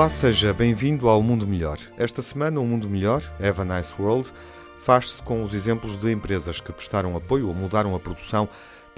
Olá, seja bem-vindo ao Mundo Melhor. Esta semana, o Mundo Melhor, Have a Nice World, faz-se com os exemplos de empresas que prestaram apoio ou mudaram a produção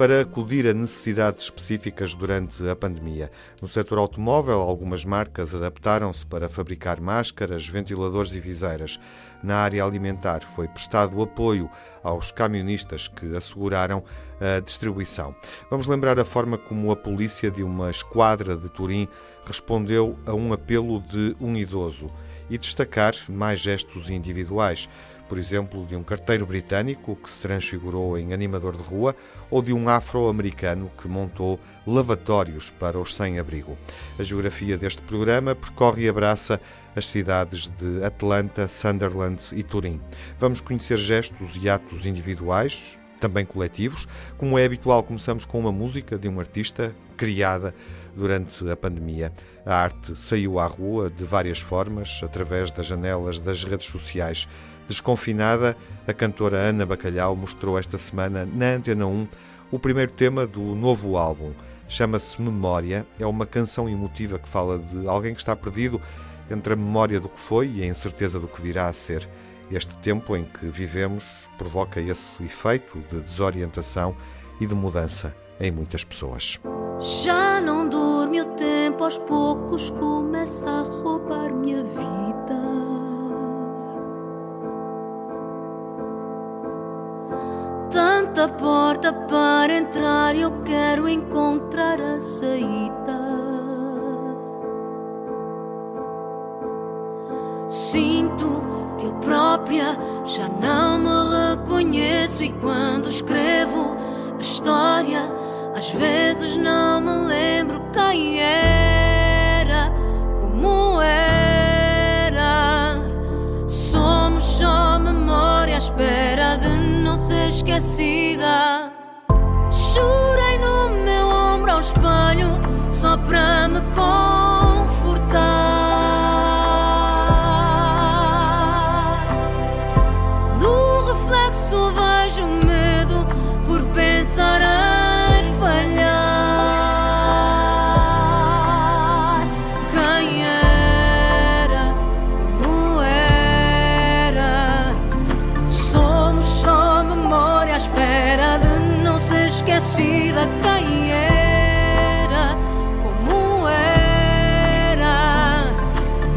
para acudir a necessidades específicas durante a pandemia. No setor automóvel, algumas marcas adaptaram-se para fabricar máscaras, ventiladores e viseiras. Na área alimentar, foi prestado apoio aos camionistas que asseguraram a distribuição. Vamos lembrar a forma como a polícia de uma esquadra de Turim respondeu a um apelo de um idoso e destacar mais gestos individuais por exemplo, de um carteiro britânico que se transfigurou em animador de rua ou de um afro-americano que montou lavatórios para os sem-abrigo. A geografia deste programa percorre e abraça as cidades de Atlanta, Sunderland e Turim. Vamos conhecer gestos e atos individuais, também coletivos. Como é habitual, começamos com uma música de um artista criada durante a pandemia. A arte saiu à rua de várias formas, através das janelas das redes sociais. Desconfinada, a cantora Ana Bacalhau mostrou esta semana na Antena 1 o primeiro tema do novo álbum. Chama-se Memória, é uma canção emotiva que fala de alguém que está perdido entre a memória do que foi e a incerteza do que virá a ser. Este tempo em que vivemos provoca esse efeito de desorientação e de mudança em muitas pessoas. Já não dorme o tempo, aos poucos começa a roubar minha vida. Tanta porta para entrar, eu quero encontrar a saída. Sinto que eu própria já não me reconheço e quando escrevo a história, às vezes não me lembro quem era, esquecida. Chorei no meu ombro ao espelho só para me confortar. Esquecida. Quem era, como era.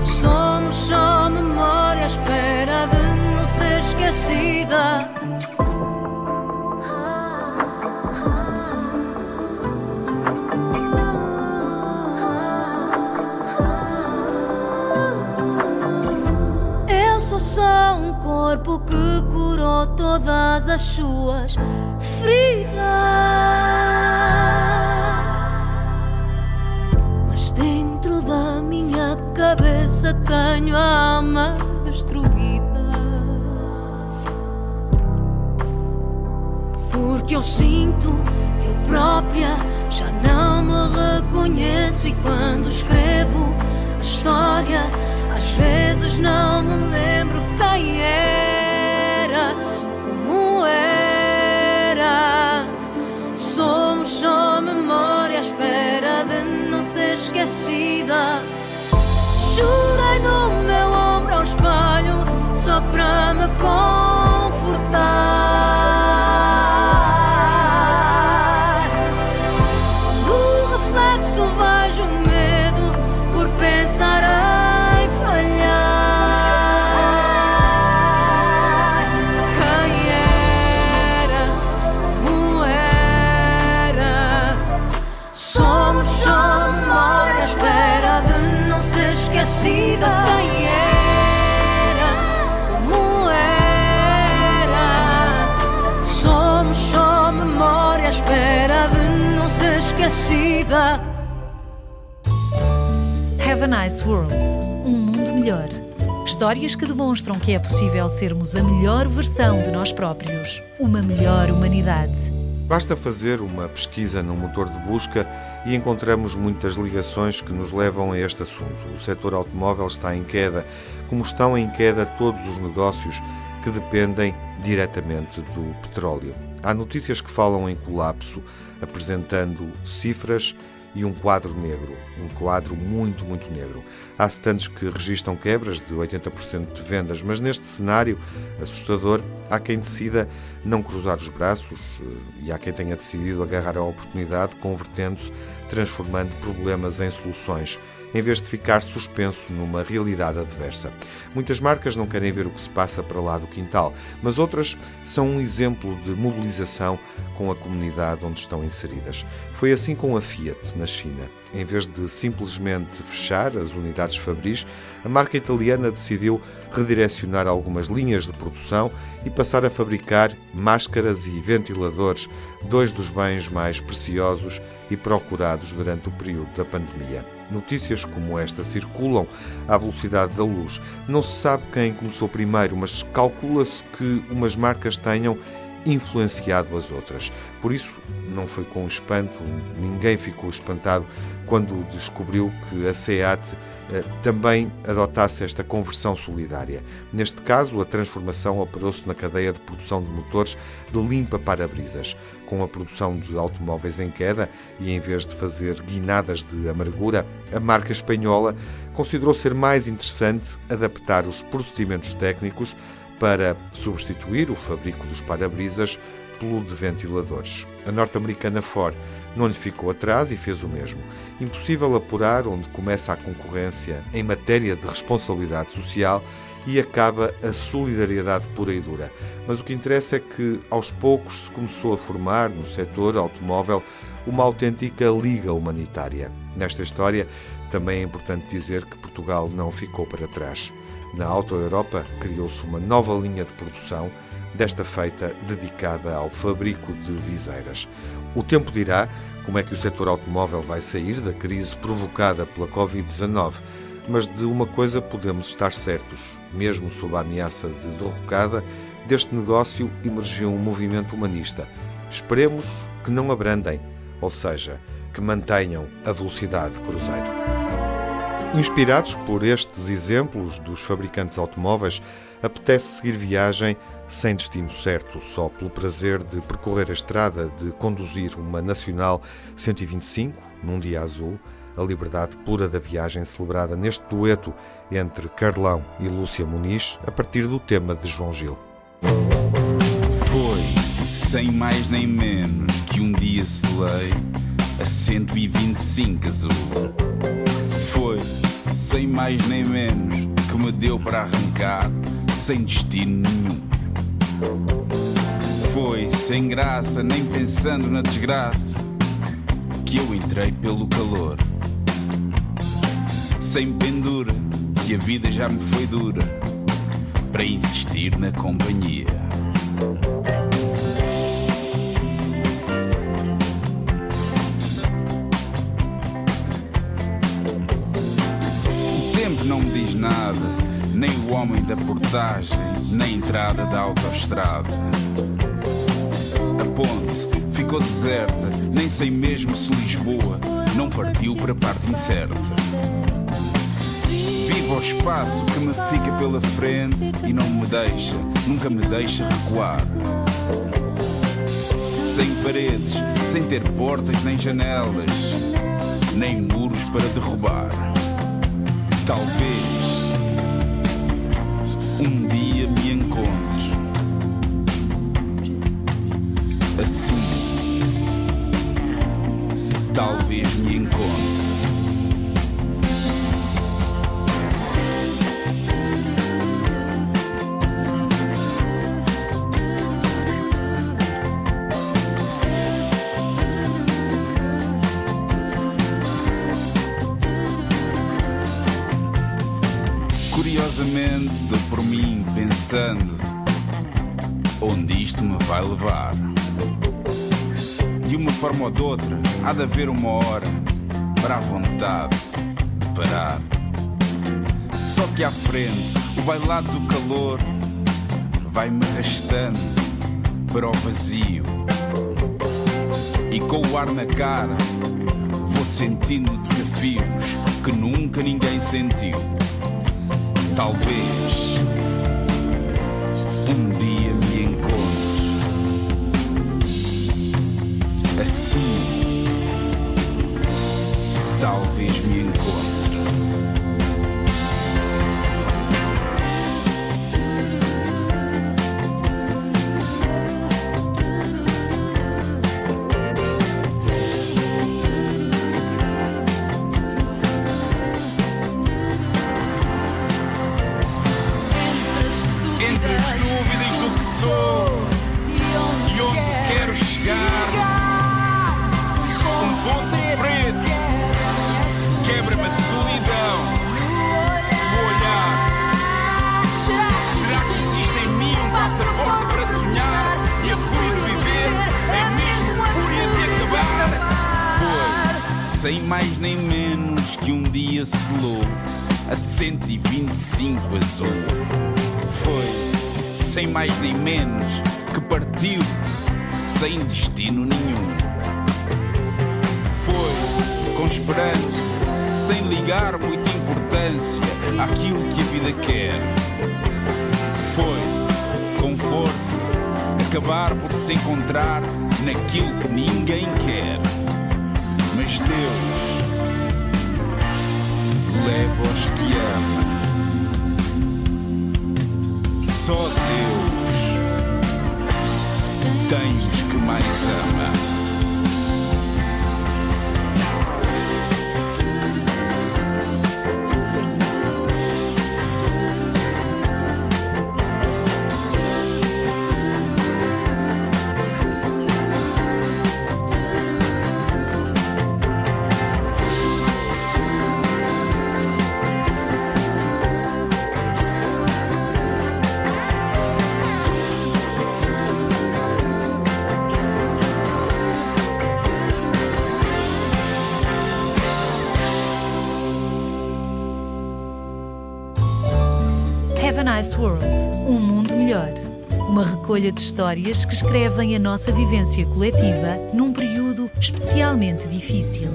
Somos só memória à espera de não ser esquecida. Eu sou só um corpo que curou todas as suas Mas dentro da minha cabeça tenho a alma destruída. Porque eu sinto que eu própria já não me reconheço. E quando escrevo a história, às vezes não me lembro quem era, Somos só memória à espera de não ser esquecida. Chorei no meu ombro ao espelho só para me confortar. Esquecida. Have a Nice World um mundo melhor. Histórias que demonstram que é possível sermos a melhor versão de nós próprios, uma melhor humanidade. Basta fazer uma pesquisa no motor de busca e encontramos muitas ligações que nos levam a este assunto. O setor automóvel está em queda, como estão em queda todos os negócios que dependem diretamente do petróleo. Há notícias que falam em colapso, apresentando cifras e um quadro negro, um quadro muito, muito negro. Há stands que registram quebras de 80% de vendas, mas neste cenário assustador, há quem decida não cruzar os braços eh, e há quem tenha decidido agarrar a oportunidade, convertendo-se, transformando problemas em soluções em vez de ficar suspenso numa realidade adversa. Muitas marcas não querem ver o que se passa para lá do quintal, mas outras são um exemplo de mobilização com a comunidade onde estão inseridas. Foi assim com a Fiat na China. Em vez de simplesmente fechar as unidades Fabris, a marca italiana decidiu redirecionar algumas linhas de produção e passar a fabricar máscaras e ventiladores, dois dos bens mais preciosos e procurados durante o período da pandemia. Notícias como esta circulam à velocidade da luz. Não se sabe quem começou primeiro, mas calcula-se que umas marcas tenham influenciado as outras. Por isso, não foi com espanto, ninguém ficou espantado quando descobriu que a SEAT eh, também adotasse esta conversão solidária. Neste caso, a transformação operou-se na cadeia de produção de motores de limpa para-brisas. Com a produção de automóveis em queda e em vez de fazer guinadas de amargura, a marca espanhola considerou ser mais interessante adaptar os procedimentos técnicos para substituir o fabrico dos para-brisas pelo de ventiladores. A norte-americana Ford não lhe ficou atrás e fez o mesmo. Impossível apurar onde começa a concorrência em matéria de responsabilidade social e acaba a solidariedade pura e dura. Mas o que interessa é que, aos poucos, se começou a formar no setor automóvel uma autêntica liga humanitária. Nesta história, também é importante dizer que Portugal não ficou para trás. Na Auto Europa criou-se uma nova linha de produção, desta feita dedicada ao fabrico de viseiras. O tempo dirá como é que o setor automóvel vai sair da crise provocada pela Covid-19, mas de uma coisa podemos estar certos: mesmo sob a ameaça de derrocada, deste negócio emergiu um movimento humanista. Esperemos que não abrandem, ou seja, que mantenham a velocidade cruzeiro. Inspirados por estes exemplos dos fabricantes automóveis, apetece seguir viagem sem destino certo, só pelo prazer de percorrer a estrada, de conduzir uma Nacional 125 num dia azul, a liberdade pura da viagem celebrada neste dueto entre Carlão e Lúcia Muniz, a partir do tema de João Gil. Foi, sem mais nem menos, que um dia selei a 125 azul. Foi sem mais nem menos, que me deu para arrancar, sem destino nenhum. Foi sem graça, nem pensando na desgraça, que eu entrei pelo calor. Sem pendura, que a vida já me foi dura, para insistir na companhia. Não me diz nada, nem o homem da portagem, nem a entrada da autoestrada. A ponte ficou deserta, nem sei mesmo se Lisboa não partiu para a parte incerta. Vivo o espaço que me fica pela frente e não me deixa, nunca me deixa recuar. Sem paredes, sem ter portas nem janelas, nem muros para derrubar. Talvez um dia me encontre assim. Talvez me encontre. Levar. De uma forma ou de outra, há de haver uma hora para a vontade de parar. Só que à frente, o bailado do calor vai-me arrastando para o vazio. E com o ar na cara, vou sentindo desafios que nunca ninguém sentiu. Talvez um dia assim. talvez me encontre. Mais nem menos que um dia selou a 125 azul. Foi, sem mais nem menos que partiu sem destino nenhum. Foi, com esperança, sem ligar muita importância àquilo que a vida quer. Foi, com força, acabar por se encontrar naquilo que ninguém quer. Mas Deus leva os que ama. Só Deus tem os que mais ama. Uma recolha de histórias que escrevem a nossa vivência coletiva num período especialmente difícil.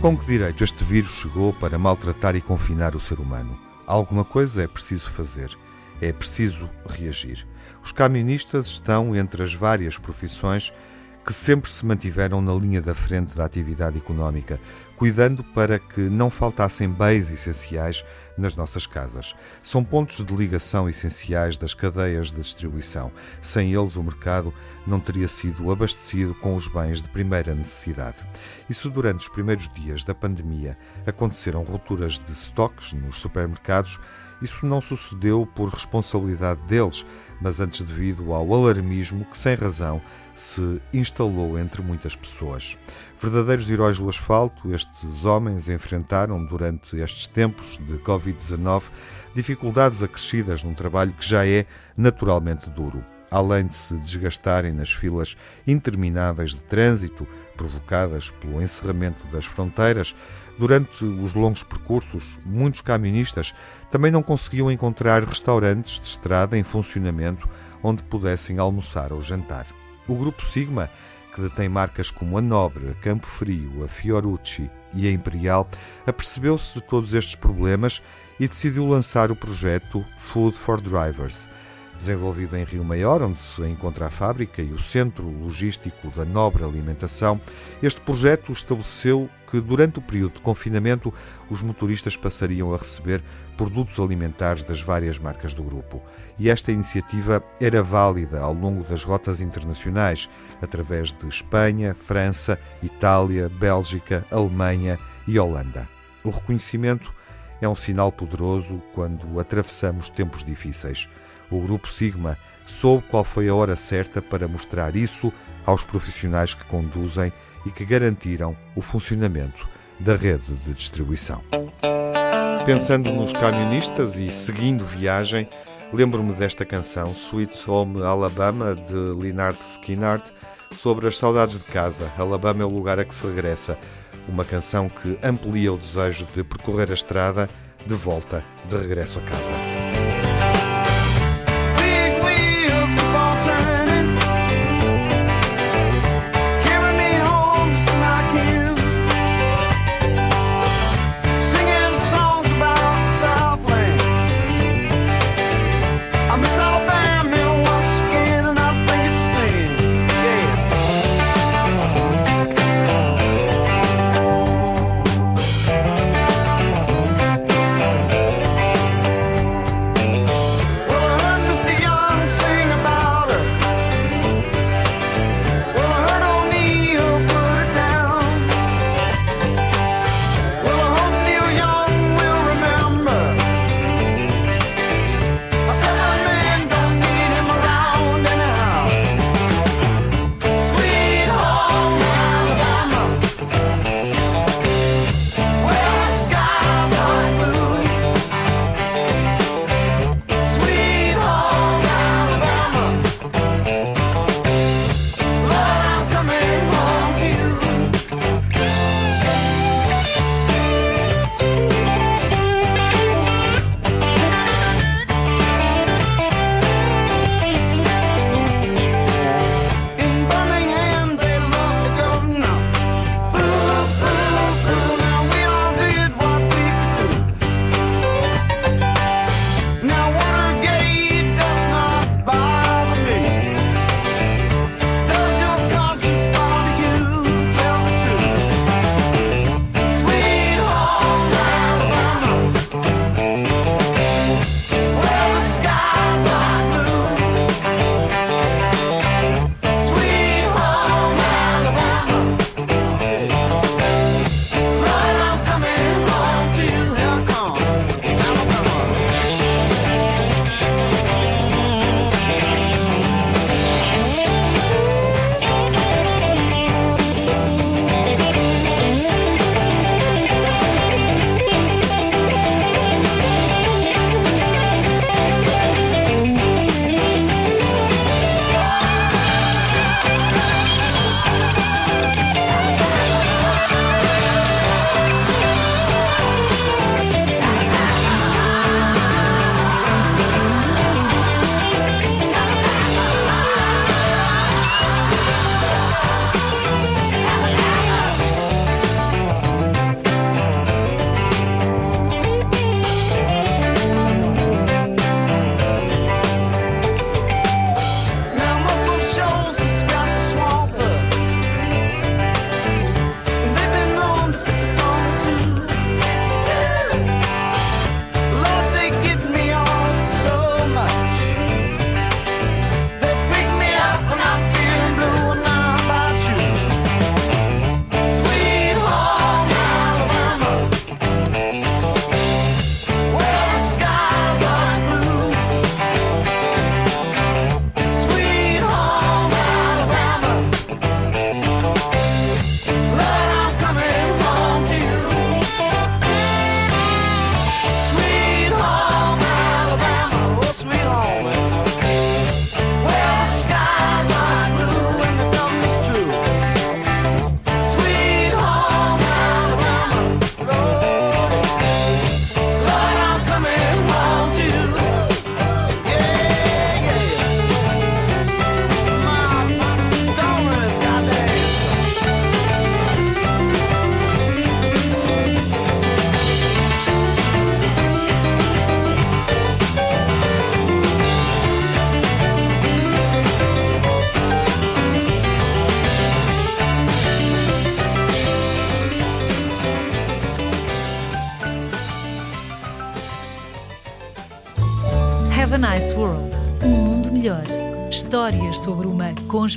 Com que direito este vírus chegou para maltratar e confinar o ser humano? Alguma coisa é preciso fazer. É preciso reagir. Os camionistas estão entre as várias profissões que sempre se mantiveram na linha da frente da atividade económica, cuidando para que não faltassem bens essenciais nas nossas casas. São pontos de ligação essenciais das cadeias de distribuição. Sem eles, o mercado não teria sido abastecido com os bens de primeira necessidade. Isso durante os primeiros dias da pandemia aconteceram rupturas de estoques nos supermercados. Isso não sucedeu por responsabilidade deles, mas antes devido ao alarmismo que, sem razão, se instalou entre muitas pessoas. Verdadeiros heróis do asfalto, estes homens enfrentaram durante estes tempos de Covid-19 dificuldades acrescidas num trabalho que já é naturalmente duro. Além de se desgastarem nas filas intermináveis de trânsito provocadas pelo encerramento das fronteiras, durante os longos percursos, muitos camionistas também não conseguiam encontrar restaurantes de estrada em funcionamento onde pudessem almoçar ou jantar. O Grupo Sigma, que detém marcas como a Nobre, a Campo Frio, a Fiorucci e a Imperial, apercebeu-se de todos estes problemas e decidiu lançar o projeto Food for Drivers. Desenvolvido em Rio Maior, onde se encontra a fábrica e o centro logístico da Nobre Alimentação, este projeto estabeleceu que durante o período de confinamento os motoristas passariam a receber produtos alimentares das várias marcas do grupo. E esta iniciativa era válida ao longo das rotas internacionais, através de Espanha, França, Itália, Bélgica, Alemanha e Holanda. O reconhecimento é um sinal poderoso quando atravessamos tempos difíceis. O Grupo Sigma soube qual foi a hora certa para mostrar isso aos profissionais que conduzem e que garantiram o funcionamento da rede de distribuição. Pensando nos camionistas e seguindo viagem, lembro-me desta canção, Sweet Home Alabama, de Lynyrd Skynyrd, sobre as saudades de casa. Alabama é o lugar a que se regressa. Uma canção que amplia o desejo de percorrer a estrada de volta, de regresso a casa.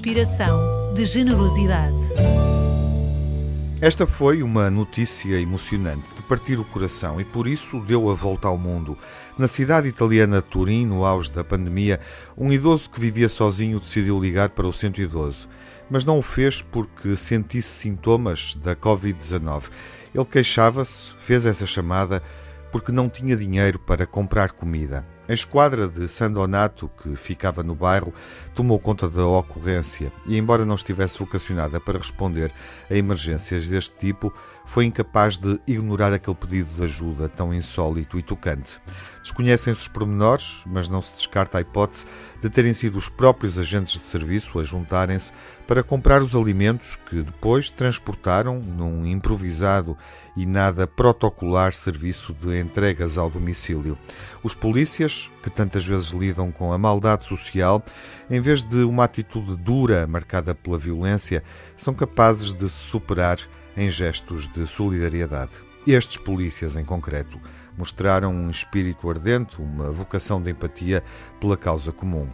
Uma conspiração de generosidade. Esta foi uma notícia emocionante de partir o coração e por isso deu a volta ao mundo. Na cidade italiana de Turim, no auge da pandemia, um idoso que vivia sozinho decidiu ligar para o 112, mas não o fez porque sentisse sintomas da Covid-19. Ele queixava-se, fez essa chamada porque não tinha dinheiro para comprar comida. A esquadra de San Donato, que ficava no bairro, tomou conta da ocorrência e, embora não estivesse vocacionada para responder a emergências deste tipo, foi incapaz de ignorar aquele pedido de ajuda tão insólito e tocante. Desconhecem-se os pormenores, mas não se descarta a hipótese de terem sido os próprios agentes de serviço a juntarem-se para comprar os alimentos que depois transportaram num improvisado e nada protocolar serviço de entregas ao domicílio. Os polícias, que tantas vezes lidam com a maldade social, em vez de uma atitude dura marcada pela violência, são capazes de se superar em gestos de solidariedade. Estes polícias, em concreto, mostraram um espírito ardente, uma vocação de empatia pela causa comum.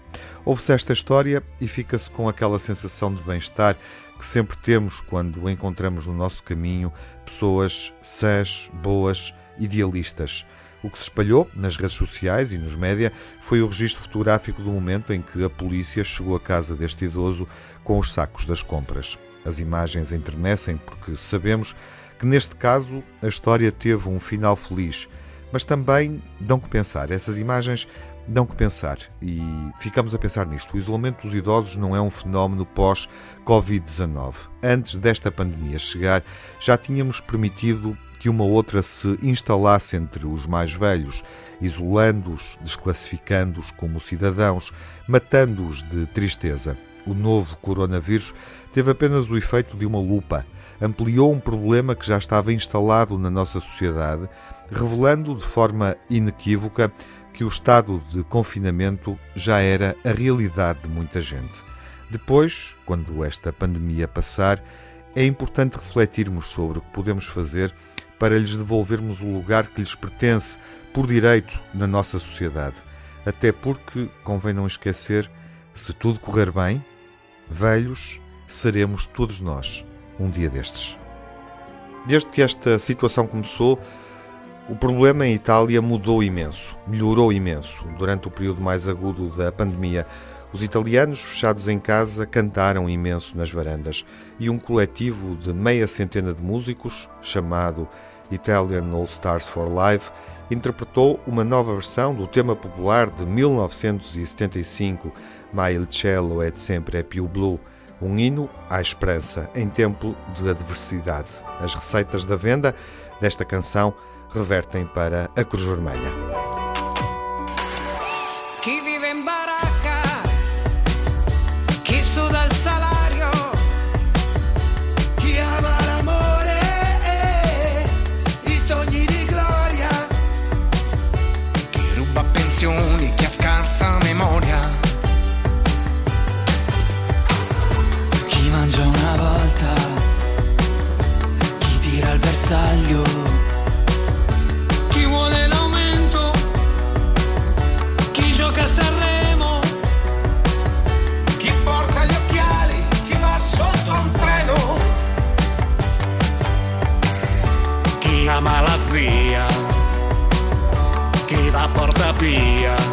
Ouve-se esta história e fica-se com aquela sensação de bem-estar que sempre temos quando encontramos no nosso caminho pessoas sãs, boas, idealistas. O que se espalhou nas redes sociais e nos média foi o registro fotográfico do momento em que a polícia chegou à casa deste idoso com os sacos das compras. As imagens enternecem porque sabemos que neste caso a história teve um final feliz, mas também dão que pensar. Essas imagens dão que pensar e ficamos a pensar nisto. O isolamento dos idosos não é um fenómeno pós-Covid-19. Antes desta pandemia chegar, já tínhamos permitido que uma outra se instalasse entre os mais velhos, isolando-os, desclassificando-os como cidadãos, matando-os de tristeza. O novo coronavírus teve apenas o efeito de uma lupa. Ampliou um problema que já estava instalado na nossa sociedade, revelando de forma inequívoca que o estado de confinamento já era a realidade de muita gente. Depois, quando esta pandemia passar, é importante refletirmos sobre o que podemos fazer para lhes devolvermos o lugar que lhes pertence por direito na nossa sociedade. Até porque, convém não esquecer, se tudo correr bem, velhos seremos todos nós um dia destes. Desde que esta situação começou, o problema em Itália mudou imenso, melhorou imenso. Durante o período mais agudo da pandemia, os italianos, fechados em casa, cantaram imenso nas varandas e um coletivo de meia centena de músicos, chamado Italian All Stars for Life, interpretou uma nova versão do tema popular de 1975, Ma il cielo è sempre più blu, um hino à esperança em tempo de adversidade. As receitas da venda desta canção revertem para a Cruz Vermelha. Be.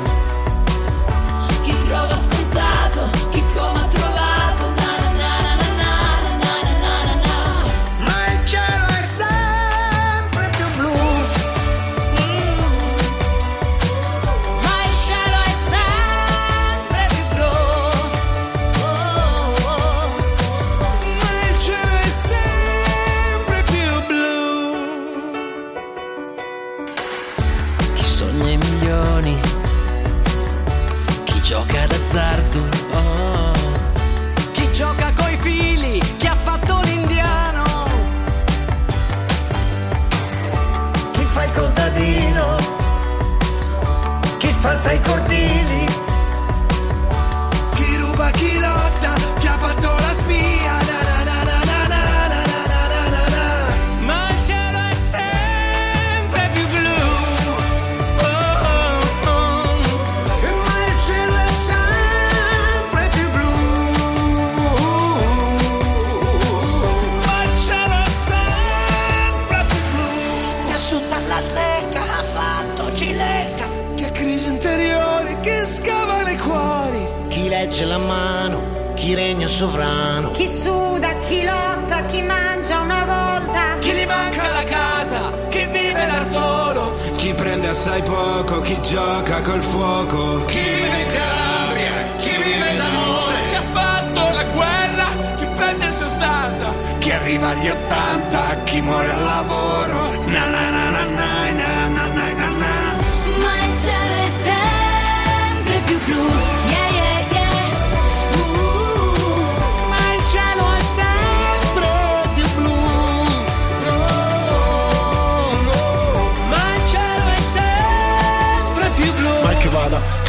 Legge la mano, chi regna sovrano. Chi suda, chi lotta, chi mangia una volta. Chi gli manca la casa, chi vive da solo. Chi prende assai poco, chi gioca col fuoco. Chi vive in Calabria, chi vive d'amore. Chi ha fatto la guerra, chi prende il 60. Chi arriva agli 80, chi muore al lavoro. Na na na na na na na na na na. Ma il cielo è sempre più blu.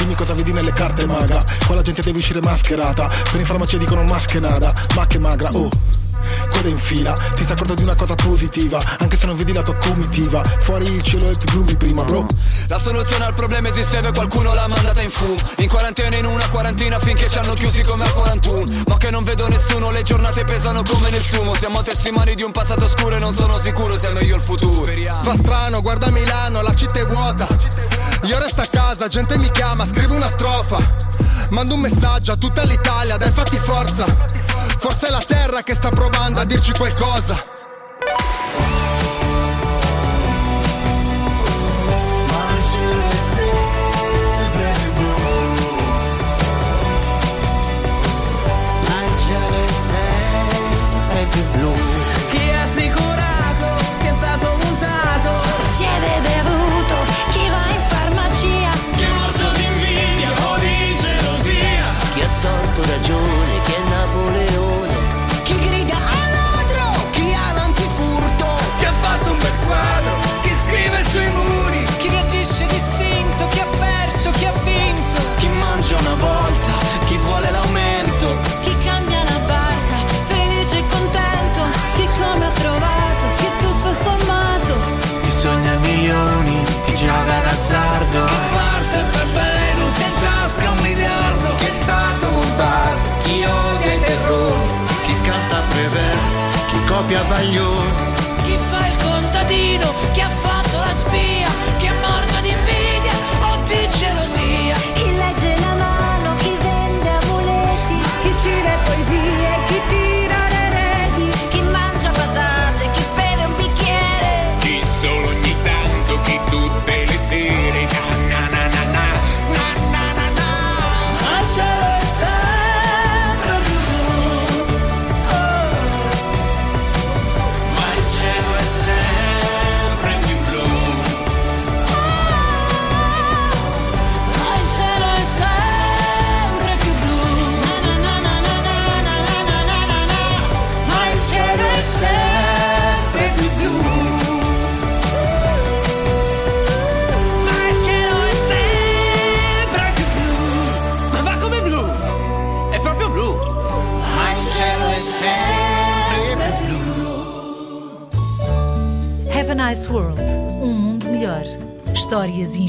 Dimmi cosa vedi nelle carte maga. Qua la gente deve uscire mascherata. Per in farmacia dicono maschenada Ma che magra, oh. Coda in fila, ti sei accorto di una cosa positiva Anche se non vedi la tua comitiva. Fuori il cielo è più blu di prima, bro. La soluzione al problema esisteva e qualcuno l'ha mandata in fumo In quarantena in una quarantina finché ci hanno chiusi come al 41 Ma che non vedo nessuno, le giornate pesano come nel sumo. Siamo testimoni di un passato oscuro e non sono sicuro sia meglio il futuro. Fa strano, guarda Milano, la città è vuota Io resto a casa, gente mi chiama, scrivo una strofa. Mando un messaggio a tutta l'Italia, dai fatti forza. Forse è la terra che sta provando a dirci qualcosa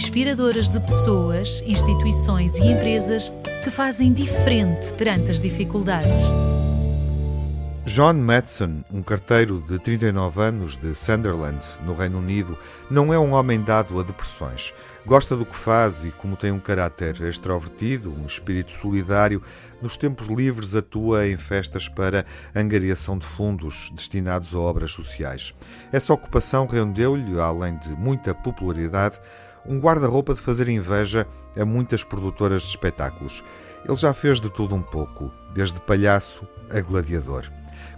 inspiradoras de pessoas, instituições e empresas que fazem diferente perante as dificuldades. John Madsen, um carteiro de 39 anos de Sunderland, no Reino Unido, não é um homem dado a depressões. Gosta do que faz e, como tem um caráter extrovertido, um espírito solidário, nos tempos livres atua em festas para angariação de fundos destinados a obras sociais. Essa ocupação rendeu-lhe, além de muita popularidade, um guarda-roupa de fazer inveja a muitas produtoras de espetáculos. Ele já fez de tudo um pouco, desde palhaço a gladiador.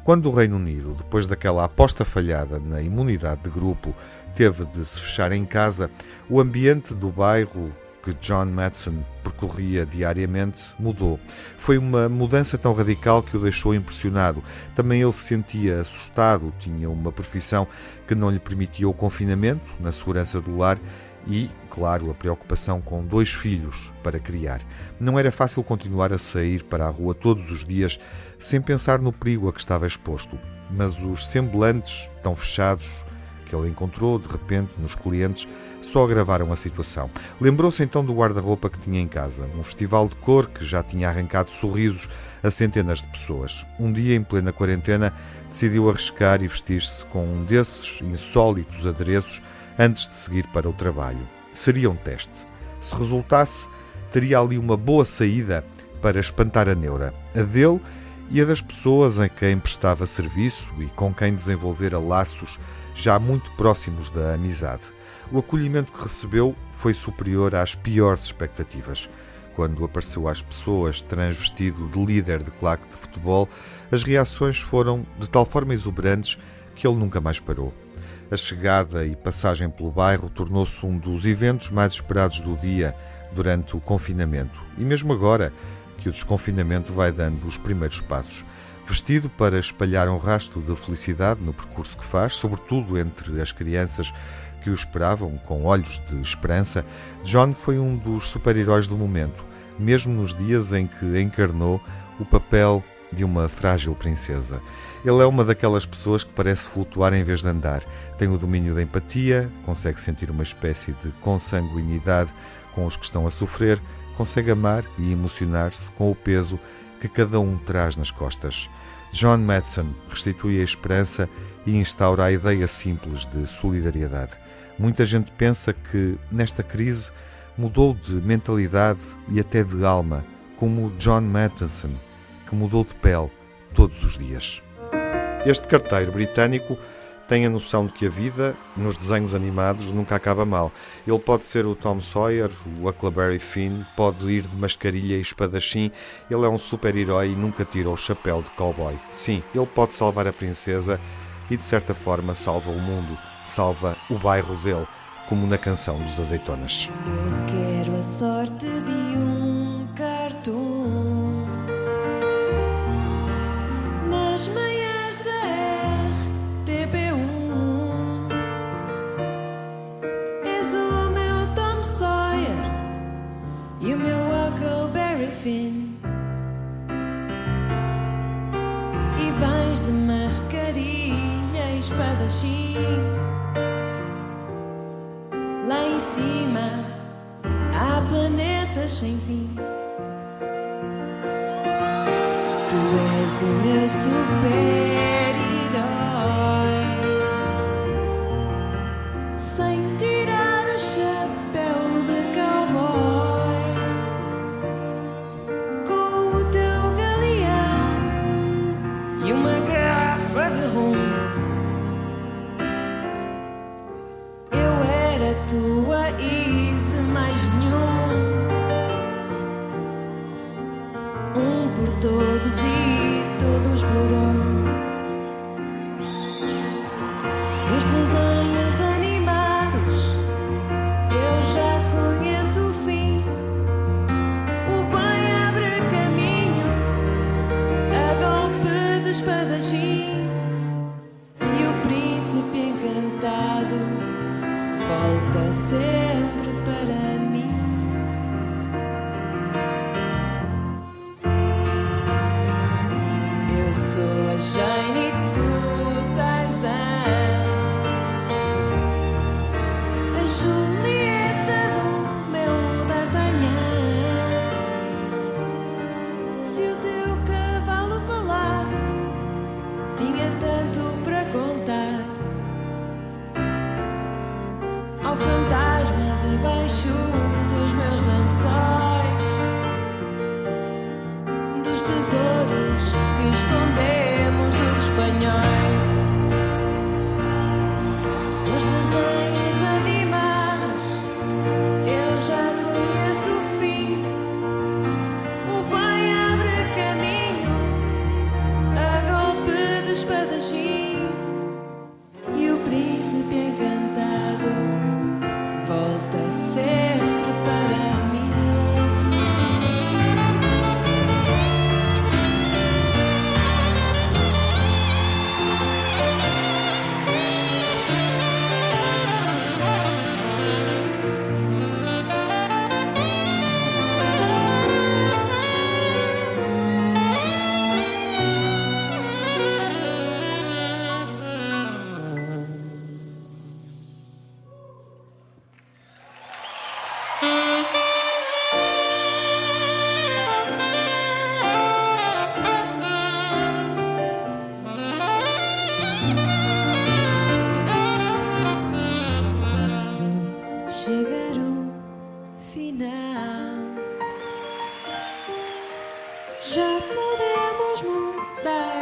Quando o Reino Unido, depois daquela aposta falhada na imunidade de grupo, teve de se fechar em casa, o ambiente do bairro que John Madsen percorria diariamente mudou. Foi uma mudança tão radical que o deixou impressionado. Também ele se sentia assustado, tinha uma profissão que não lhe permitia o confinamento na segurança do lar e, claro, a preocupação com dois filhos para criar. Não era fácil continuar a sair para a rua todos os dias sem pensar no perigo a que estava exposto, mas os semblantes tão fechados que ele encontrou de repente nos clientes só agravaram a situação. Lembrou-se então do guarda-roupa que tinha em casa, um festival de cor que já tinha arrancado sorrisos a centenas de pessoas. Um dia, em plena quarentena, decidiu arriscar e vestir-se com um desses insólitos adereços antes de seguir para o trabalho. Seria um teste. Se resultasse, teria ali uma boa saída para espantar a neura, a dele e a das pessoas em quem prestava serviço e com quem desenvolvera laços já muito próximos da amizade. O acolhimento que recebeu foi superior às piores expectativas. Quando apareceu às pessoas transvestido de líder de claque de futebol, as reações foram de tal forma exuberantes que ele nunca mais parou. A chegada e passagem pelo bairro tornou-se um dos eventos mais esperados do dia durante o confinamento. E mesmo agora que o desconfinamento vai dando os primeiros passos. Vestido para espalhar um rastro de felicidade no percurso que faz, sobretudo entre as crianças que o esperavam com olhos de esperança, John foi um dos super-heróis do momento, mesmo nos dias em que encarnou o papel de uma frágil princesa. Ele é uma daquelas pessoas que parece flutuar em vez de andar. Tem o domínio da empatia, consegue sentir uma espécie de consanguinidade com os que estão a sofrer, consegue amar e emocionar-se com o peso que cada um traz nas costas. John Madison restitui a esperança e instaura a ideia simples de solidariedade. Muita gente pensa que, nesta crise, mudou de mentalidade e até de alma, como John Matheson, que mudou de pele todos os dias. Este carteiro britânico tem a noção de que a vida, nos desenhos animados, nunca acaba mal. Ele pode ser o Tom Sawyer, o Huckleberry Finn, pode ir de mascarilha e espadachim. Ele é um super-herói e nunca tira o chapéu de cowboy. Sim, ele pode salvar a princesa e, de certa forma, salva o mundo, salva o bairro dele, como na canção dos Azeitonas. Eu quero a sorte de e espadachim. Lá em cima há planetas sem fim. Tu és o meu super-herói. Fantasma debaixo dos meus lençóis, dos tesouros que escondemos dos espanhóis. time.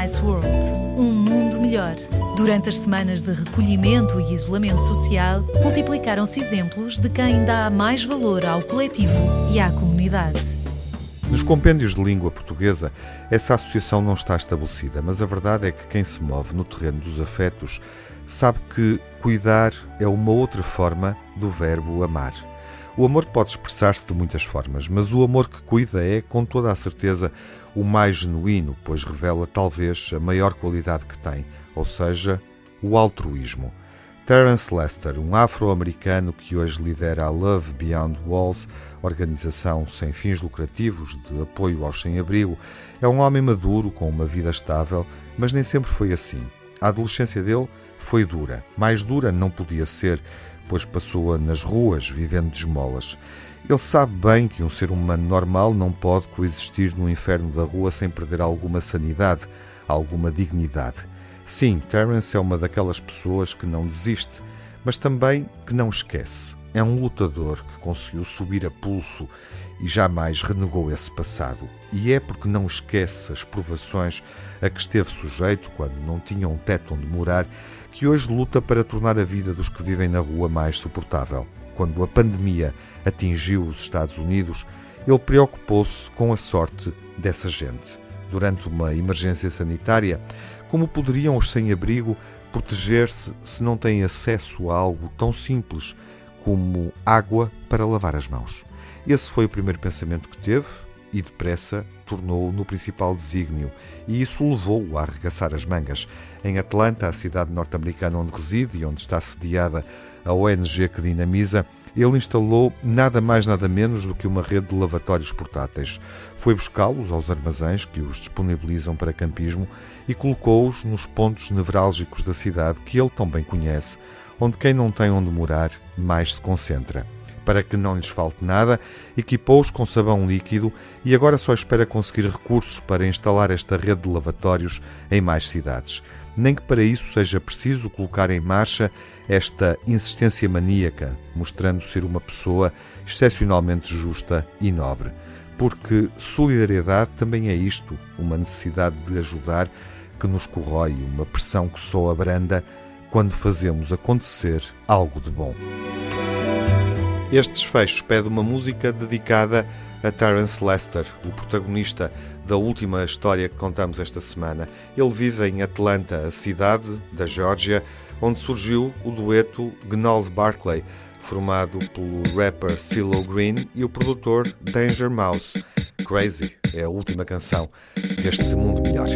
Nice World um mundo melhor. Durante as semanas de recolhimento e isolamento social, multiplicaram-se exemplos de quem dá mais valor ao coletivo e à comunidade. Nos compêndios de língua portuguesa, essa associação não está estabelecida, mas a verdade é que quem se move no terreno dos afetos sabe que cuidar é uma outra forma do verbo amar. O amor pode expressar-se de muitas formas, mas o amor que cuida é, com toda a certeza, o mais genuíno, pois revela talvez a maior qualidade que tem, ou seja, o altruísmo. Terence Lester, um afro-americano que hoje lidera a Love Beyond Walls, organização sem fins lucrativos de apoio aos sem-abrigo, é um homem maduro com uma vida estável, mas nem sempre foi assim. A adolescência dele foi dura. Mais dura não podia ser, pois passou-a nas ruas, vivendo de esmolas. Ele sabe bem que um ser humano normal não pode coexistir no inferno da rua sem perder alguma sanidade, alguma dignidade. Sim, Terence é uma daquelas pessoas que não desiste, mas também que não esquece. É um lutador que conseguiu subir a pulso e jamais renegou esse passado. E é porque não esquece as provações a que esteve sujeito quando não tinha um teto onde morar que hoje luta para tornar a vida dos que vivem na rua mais suportável. Quando a pandemia atingiu os Estados Unidos, ele preocupou-se com a sorte dessa gente. Durante uma emergência sanitária, como poderiam os sem-abrigo proteger-se se não têm acesso a algo tão simples como água para lavar as mãos? Esse foi o primeiro pensamento que teve e depressa tornou-o no principal desígnio, e isso levou-o a arregaçar as mangas. Em Atlanta, a cidade norte-americana onde reside e onde está sediada a ONG que dinamiza, ele instalou nada mais nada menos do que uma rede de lavatórios portáteis. Foi buscá-los aos armazéns que os disponibilizam para campismo e colocou-os nos pontos nevrálgicos da cidade que ele tão bem conhece, onde quem não tem onde morar mais se concentra para que não lhes falte nada, equipou-os com sabão líquido e agora só espera conseguir recursos para instalar esta rede de lavatórios em mais cidades. Nem que para isso seja preciso colocar em marcha esta insistência maníaca, mostrando ser uma pessoa excepcionalmente justa e nobre. Porque solidariedade também é isto, uma necessidade de ajudar que nos corrói, uma pressão que soa branda quando fazemos acontecer algo de bom. Este desfecho pede uma música dedicada a Terence Lester, o protagonista da última história que contamos esta semana. Ele vive em Atlanta, a cidade da Geórgia, onde surgiu o dueto Gnalls Barclay, formado pelo rapper CeeLo Green e o produtor Danger Mouse. Crazy é a última canção deste mundo melhor.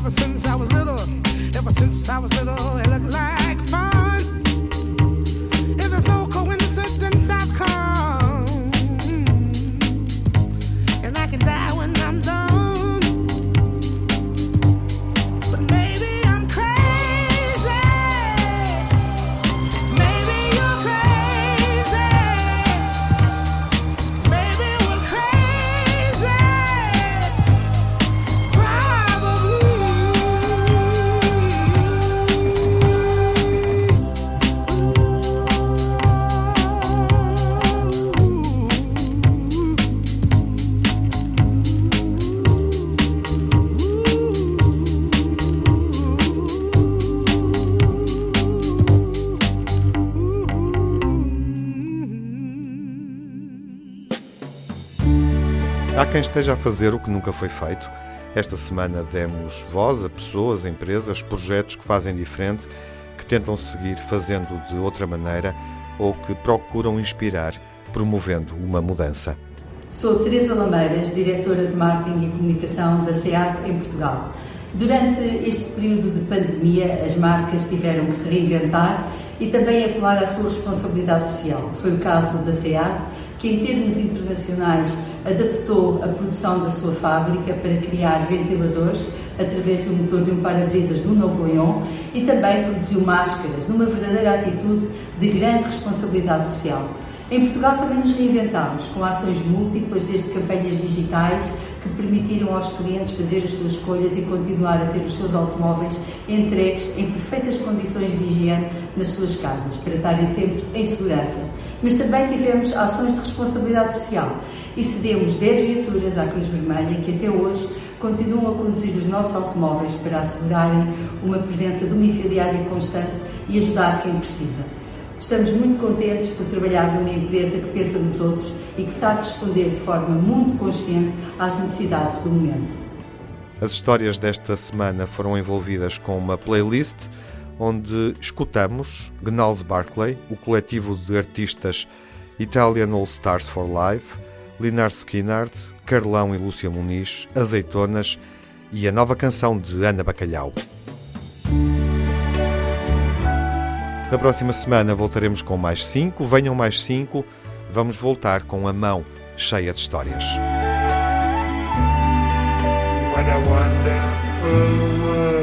Ever since I was little, ever since I was little, it looked like quem esteja a fazer o que nunca foi feito. Esta semana demos voz a pessoas, empresas, projetos que fazem diferente, que tentam seguir fazendo de outra maneira ou que procuram inspirar, promovendo uma mudança. Sou Teresa Lameiras, diretora de marketing e comunicação da SEAT em Portugal. Durante este período de pandemia, as marcas tiveram que se reinventar e também apelar à sua responsabilidade social. Foi o caso da SEAT, que em termos internacionais adaptou a produção da sua fábrica para criar ventiladores através do motor de um para-brisas do Novo Leão e também produziu máscaras, numa verdadeira atitude de grande responsabilidade social. Em Portugal também nos reinventámos com ações múltiplas, desde campanhas digitais que permitiram aos clientes fazer as suas escolhas e continuar a ter os seus automóveis entregues em perfeitas condições de higiene nas suas casas, para estarem sempre em segurança. Mas também tivemos ações de responsabilidade social e cedemos 10 viaturas à Cruz Vermelha que até hoje continuam a conduzir os nossos automóveis para assegurarem uma presença domiciliária constante e ajudar quem precisa. Estamos muito contentes por trabalhar numa empresa que pensa nos outros e que sabe responder de forma muito consciente às necessidades do momento. As histórias desta semana foram envolvidas com uma playlist onde escutamos Gnals Barclay, o coletivo de artistas Italian All Stars for Life, Linar Skinnard, Carlão e Lúcia Muniz, Azeitonas e a nova canção de Ana Bacalhau. Na próxima semana voltaremos com mais cinco. Venham mais cinco. Vamos voltar com a mão cheia de histórias. What a wonderful world.